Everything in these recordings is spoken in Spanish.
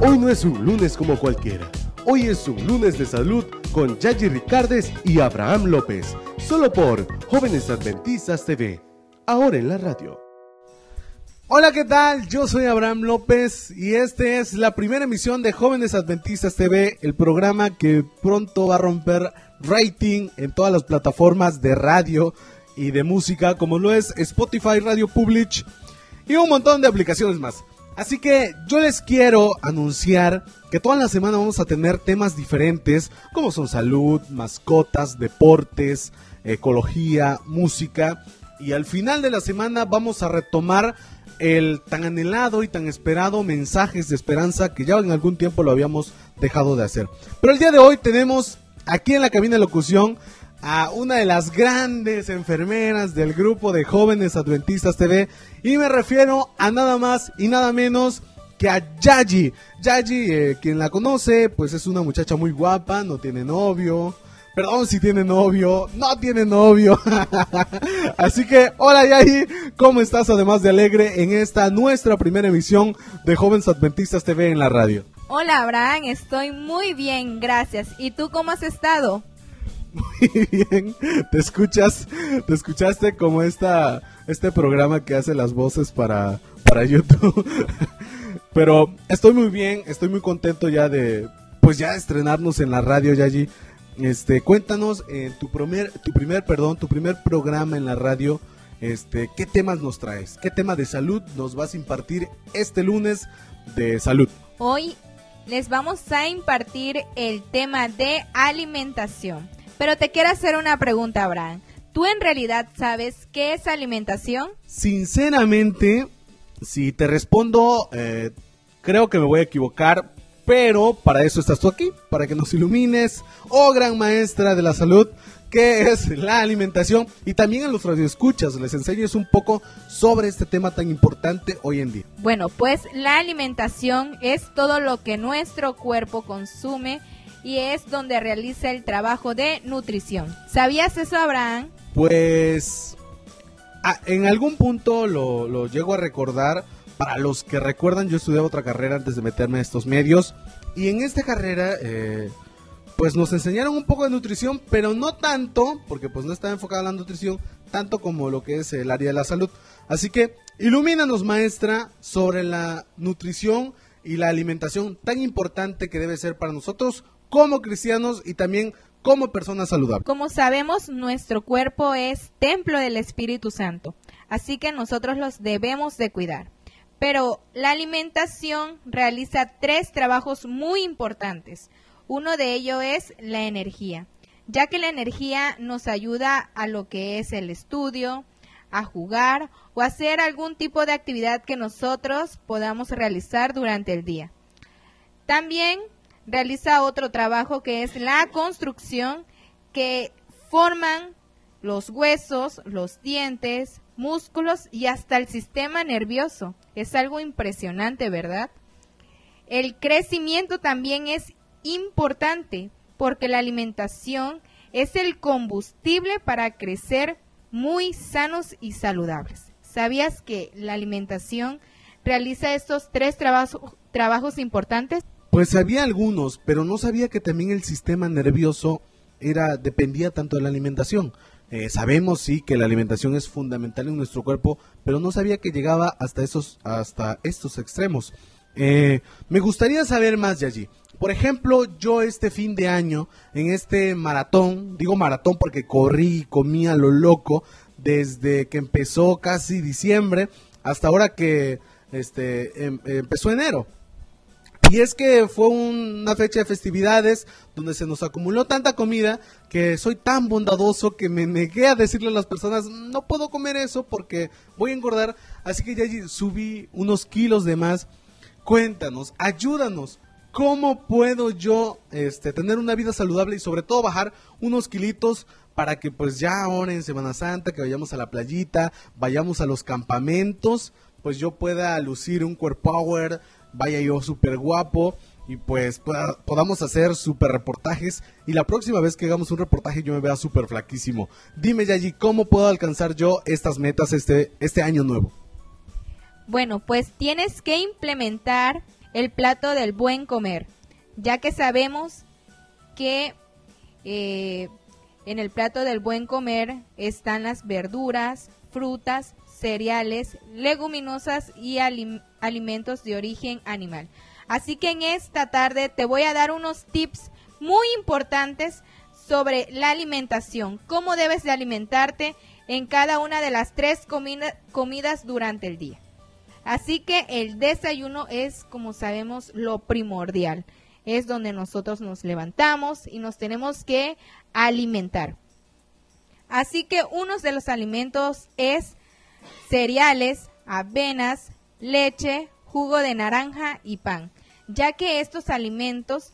Hoy no es un lunes como cualquiera. Hoy es un lunes de salud con Yaji Ricardes y Abraham López. Solo por Jóvenes Adventistas TV. Ahora en la radio. Hola, ¿qué tal? Yo soy Abraham López y esta es la primera emisión de Jóvenes Adventistas TV, el programa que pronto va a romper rating en todas las plataformas de radio y de música, como lo es Spotify, Radio Public y un montón de aplicaciones más. Así que yo les quiero anunciar que toda la semana vamos a tener temas diferentes, como son salud, mascotas, deportes, ecología, música. Y al final de la semana vamos a retomar el tan anhelado y tan esperado mensajes de esperanza que ya en algún tiempo lo habíamos dejado de hacer. Pero el día de hoy tenemos aquí en la cabina de locución a una de las grandes enfermeras del grupo de jóvenes adventistas TV y me refiero a nada más y nada menos que a Yaji. Yaji, eh, quien la conoce, pues es una muchacha muy guapa, no tiene novio. Perdón si tiene novio, no tiene novio. Así que, hola Yaji, ¿cómo estás además de alegre en esta nuestra primera emisión de Jóvenes Adventistas TV en la radio? Hola Abraham, estoy muy bien, gracias. ¿Y tú cómo has estado? Muy bien, te escuchas, te escuchaste como esta, este programa que hace las voces para, para YouTube. Pero estoy muy bien, estoy muy contento ya de, pues ya estrenarnos en la radio, Yaji. Este, cuéntanos en tu primer, tu primer, perdón, tu primer programa en la radio, este, ¿qué temas nos traes? ¿Qué tema de salud nos vas a impartir este lunes de salud? Hoy les vamos a impartir el tema de alimentación. Pero te quiero hacer una pregunta, Abraham. ¿Tú en realidad sabes qué es alimentación? Sinceramente, si te respondo, eh, creo que me voy a equivocar, pero para eso estás tú aquí, para que nos ilumines, oh gran maestra de la salud, qué es la alimentación y también a los radioescuchas les enseñes un poco sobre este tema tan importante hoy en día. Bueno, pues la alimentación es todo lo que nuestro cuerpo consume y es donde realiza el trabajo de nutrición. ¿Sabías eso, Abraham? Pues en algún punto lo, llego a recordar. Para los que recuerdan, yo estudiaba otra carrera antes de meterme a estos medios. Y en esta carrera, eh, pues nos enseñaron un poco de nutrición, pero no tanto, porque pues no estaba enfocada la nutrición, tanto como lo que es el área de la salud. Así que ilumínanos, maestra, sobre la nutrición y la alimentación tan importante que debe ser para nosotros como cristianos y también como personas saludables. Como sabemos, nuestro cuerpo es templo del Espíritu Santo, así que nosotros los debemos de cuidar. Pero la alimentación realiza tres trabajos muy importantes. Uno de ellos es la energía, ya que la energía nos ayuda a lo que es el estudio, a jugar o hacer algún tipo de actividad que nosotros podamos realizar durante el día. También realiza otro trabajo que es la construcción que forman los huesos, los dientes, músculos y hasta el sistema nervioso. Es algo impresionante, ¿verdad? El crecimiento también es importante porque la alimentación es el combustible para crecer muy sanos y saludables. ¿Sabías que la alimentación realiza estos tres trabajos, trabajos importantes? Pues sabía algunos, pero no sabía que también el sistema nervioso era dependía tanto de la alimentación. Eh, sabemos sí que la alimentación es fundamental en nuestro cuerpo, pero no sabía que llegaba hasta esos hasta estos extremos. Eh, me gustaría saber más de allí. Por ejemplo, yo este fin de año, en este maratón, digo maratón porque corrí y comí a lo loco desde que empezó casi diciembre hasta ahora que este, em, empezó enero. Y es que fue una fecha de festividades donde se nos acumuló tanta comida que soy tan bondadoso que me negué a decirle a las personas, no puedo comer eso porque voy a engordar. Así que ya subí unos kilos de más. Cuéntanos, ayúdanos. ¿Cómo puedo yo este, tener una vida saludable y sobre todo bajar unos kilitos para que pues ya ahora en Semana Santa, que vayamos a la playita, vayamos a los campamentos, pues yo pueda lucir un core power, vaya yo súper guapo y pues podamos hacer súper reportajes y la próxima vez que hagamos un reportaje yo me vea súper flaquísimo. Dime Yayi, ¿cómo puedo alcanzar yo estas metas este, este año nuevo? Bueno, pues tienes que implementar el plato del buen comer, ya que sabemos que eh, en el plato del buen comer están las verduras, frutas, cereales, leguminosas y alimentos de origen animal. Así que en esta tarde te voy a dar unos tips muy importantes sobre la alimentación, cómo debes de alimentarte en cada una de las tres comidas durante el día. Así que el desayuno es, como sabemos, lo primordial. Es donde nosotros nos levantamos y nos tenemos que alimentar. Así que uno de los alimentos es cereales, avenas, leche, jugo de naranja y pan, ya que estos alimentos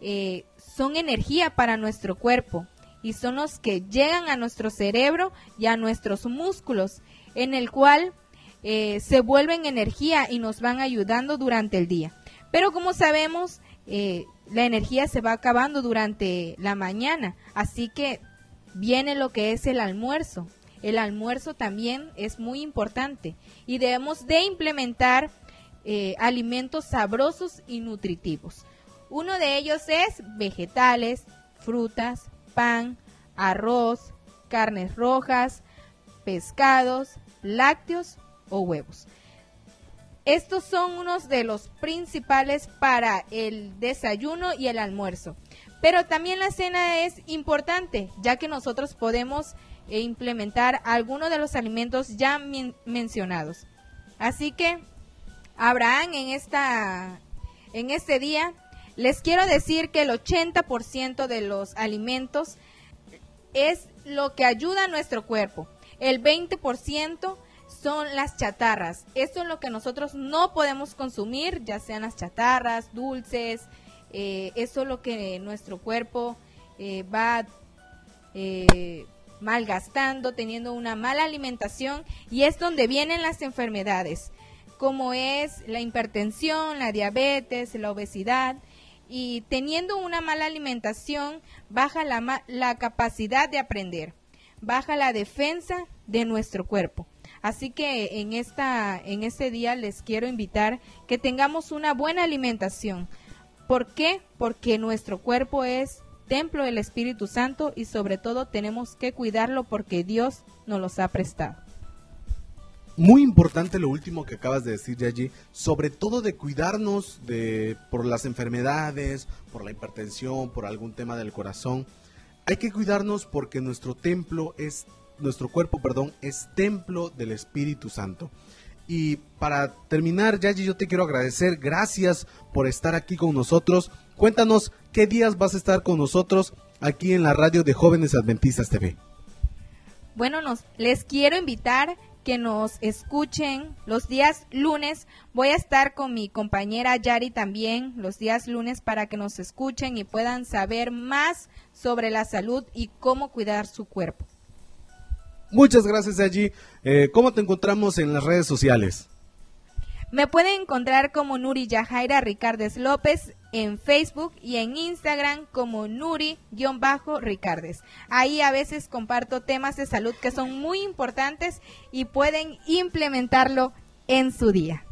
eh, son energía para nuestro cuerpo y son los que llegan a nuestro cerebro y a nuestros músculos, en el cual eh, se vuelven energía y nos van ayudando durante el día. Pero como sabemos, eh, la energía se va acabando durante la mañana, así que viene lo que es el almuerzo. El almuerzo también es muy importante y debemos de implementar eh, alimentos sabrosos y nutritivos. Uno de ellos es vegetales, frutas, pan, arroz, carnes rojas, pescados, lácteos o huevos. Estos son unos de los principales para el desayuno y el almuerzo. Pero también la cena es importante, ya que nosotros podemos eh, implementar algunos de los alimentos ya mencionados. Así que, Abraham, en, esta, en este día, les quiero decir que el 80% de los alimentos es lo que ayuda a nuestro cuerpo. El 20% son las chatarras. Esto es lo que nosotros no podemos consumir, ya sean las chatarras, dulces. Eh, eso es lo que nuestro cuerpo eh, va eh, malgastando, teniendo una mala alimentación y es donde vienen las enfermedades, como es la hipertensión, la diabetes, la obesidad. Y teniendo una mala alimentación, baja la, la capacidad de aprender, baja la defensa de nuestro cuerpo. Así que en esta en este día les quiero invitar que tengamos una buena alimentación. ¿Por qué? Porque nuestro cuerpo es templo del Espíritu Santo y sobre todo tenemos que cuidarlo porque Dios nos los ha prestado. Muy importante lo último que acabas de decir, allí, sobre todo de cuidarnos de por las enfermedades, por la hipertensión, por algún tema del corazón. Hay que cuidarnos porque nuestro templo es nuestro cuerpo, perdón, es templo del Espíritu Santo. Y para terminar, Yayi, yo te quiero agradecer. Gracias por estar aquí con nosotros. Cuéntanos qué días vas a estar con nosotros aquí en la radio de Jóvenes Adventistas TV. Bueno, nos, les quiero invitar que nos escuchen los días lunes. Voy a estar con mi compañera Yari también los días lunes para que nos escuchen y puedan saber más sobre la salud y cómo cuidar su cuerpo. Muchas gracias allí. Eh, ¿Cómo te encontramos en las redes sociales? Me pueden encontrar como Nuri Yajaira Ricardes López en Facebook y en Instagram como Nuri-Ricardes. Ahí a veces comparto temas de salud que son muy importantes y pueden implementarlo en su día.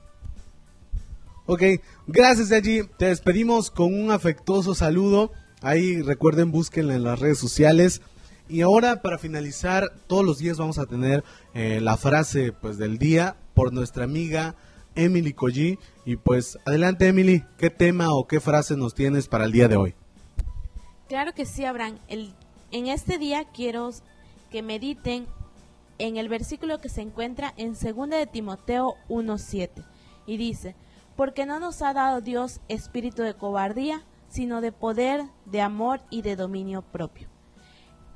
Ok, gracias allí. Te despedimos con un afectuoso saludo. Ahí recuerden, búsquenla en las redes sociales. Y ahora para finalizar, todos los días vamos a tener eh, la frase pues del día por nuestra amiga Emily Collie. Y pues adelante Emily, ¿qué tema o qué frase nos tienes para el día de hoy? Claro que sí, Abraham. En este día quiero que mediten en el versículo que se encuentra en 2 de Timoteo 1.7 y dice, porque no nos ha dado Dios espíritu de cobardía, sino de poder, de amor y de dominio propio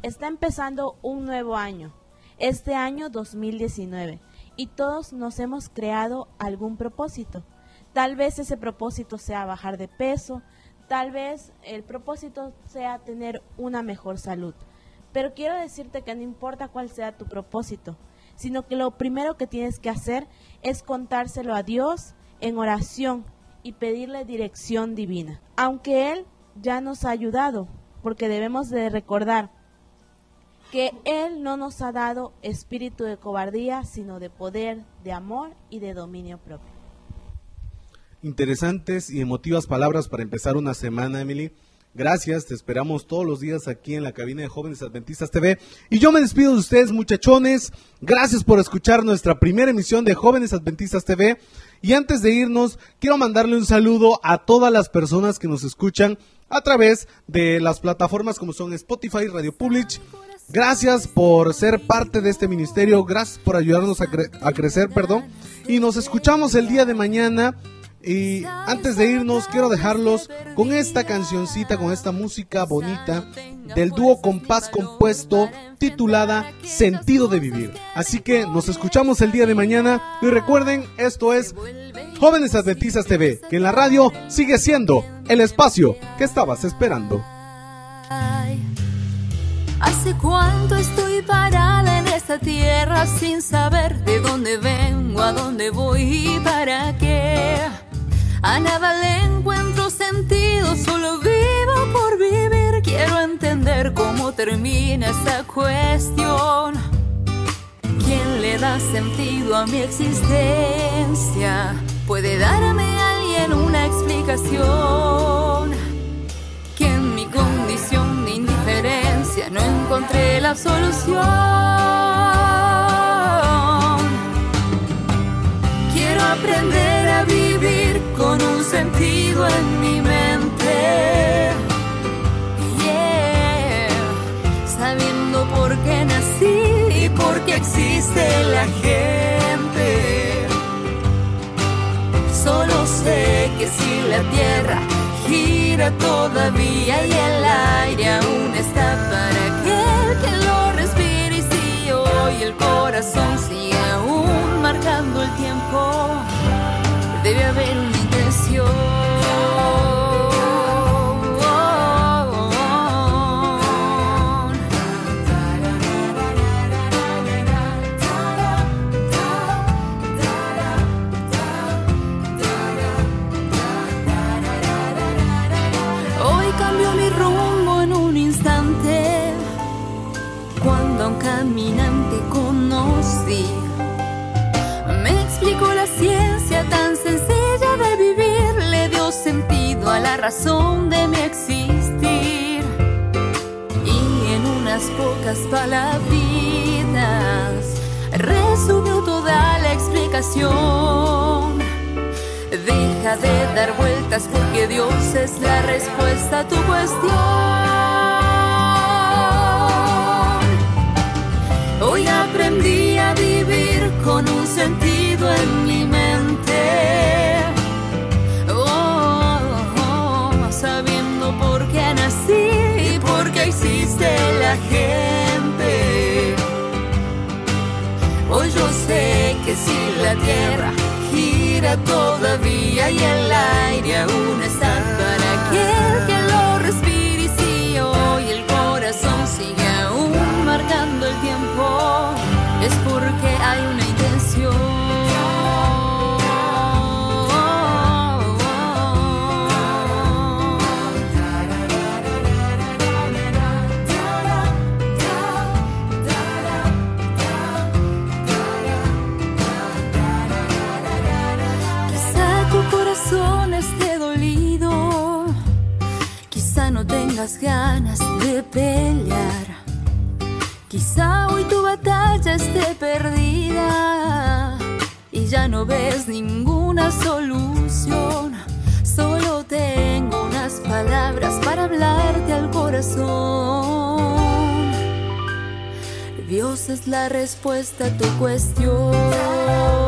está empezando un nuevo año, este año 2019, y todos nos hemos creado algún propósito. Tal vez ese propósito sea bajar de peso, tal vez el propósito sea tener una mejor salud. Pero quiero decirte que no importa cuál sea tu propósito, sino que lo primero que tienes que hacer es contárselo a Dios en oración y pedirle dirección divina. Aunque Él ya nos ha ayudado, porque debemos de recordar que Él no nos ha dado espíritu de cobardía, sino de poder, de amor y de dominio propio. interesantes y emotivas palabras para empezar una semana, Emily. Gracias, te esperamos todos los días aquí en la cabina de Jóvenes Adventistas TV. Y yo me despido de ustedes, muchachones. Gracias por escuchar nuestra primera emisión de Jóvenes Adventistas TV. Y antes de irnos, quiero mandarle un saludo a todas las personas que nos escuchan a través de las plataformas como son Spotify, Radio Public. Gracias por ser parte de este ministerio, gracias por ayudarnos a, crecer, perdón. Y nos escuchamos el día de mañana y antes de irnos, quiero dejarlos con esta cancioncita, con esta música bonita del dúo Compás Compuesto titulada Sentido de Vivir. Así que nos escuchamos el día de mañana y recuerden, esto es Jóvenes Adventistas TV, que en la radio sigue siendo el espacio que estabas esperando. ¿Hace cuánto estoy parada en esta tierra sin saber de dónde vengo, a dónde voy y para qué? A nada le encuentro sentido, solo vivo por vivir. Quiero entender cómo termina esta cuestión. ¿Quién le da sentido a mi existencia? ¿Puede darme alguien una explicación? Indiferencia no encontré la solución. Quiero aprender a vivir con un sentido en mi mente. Yeah. Sabiendo por qué nací y por qué existe la gente. Solo sé que si la tierra gira todavía y el aire aún está rumbo en un instante cuando a un caminante conocí. Me explicó la ciencia tan sencilla de vivir, le dio sentido a la razón de mi existir. Y en unas pocas palabritas resumió toda la explicación. Deja de dar vueltas porque Dios es la respuesta a tu cuestión. Hoy aprendí a vivir con un sentido en mi mente. Oh, oh, oh, sabiendo por qué nací y por qué existe la gente. Hoy yo sé que si la tierra todavía y el aire aún está tengas ganas de pelear. Quizá hoy tu batalla esté perdida y ya no ves ninguna solución. Solo tengo unas palabras para hablarte al corazón. Dios es la respuesta a tu cuestión.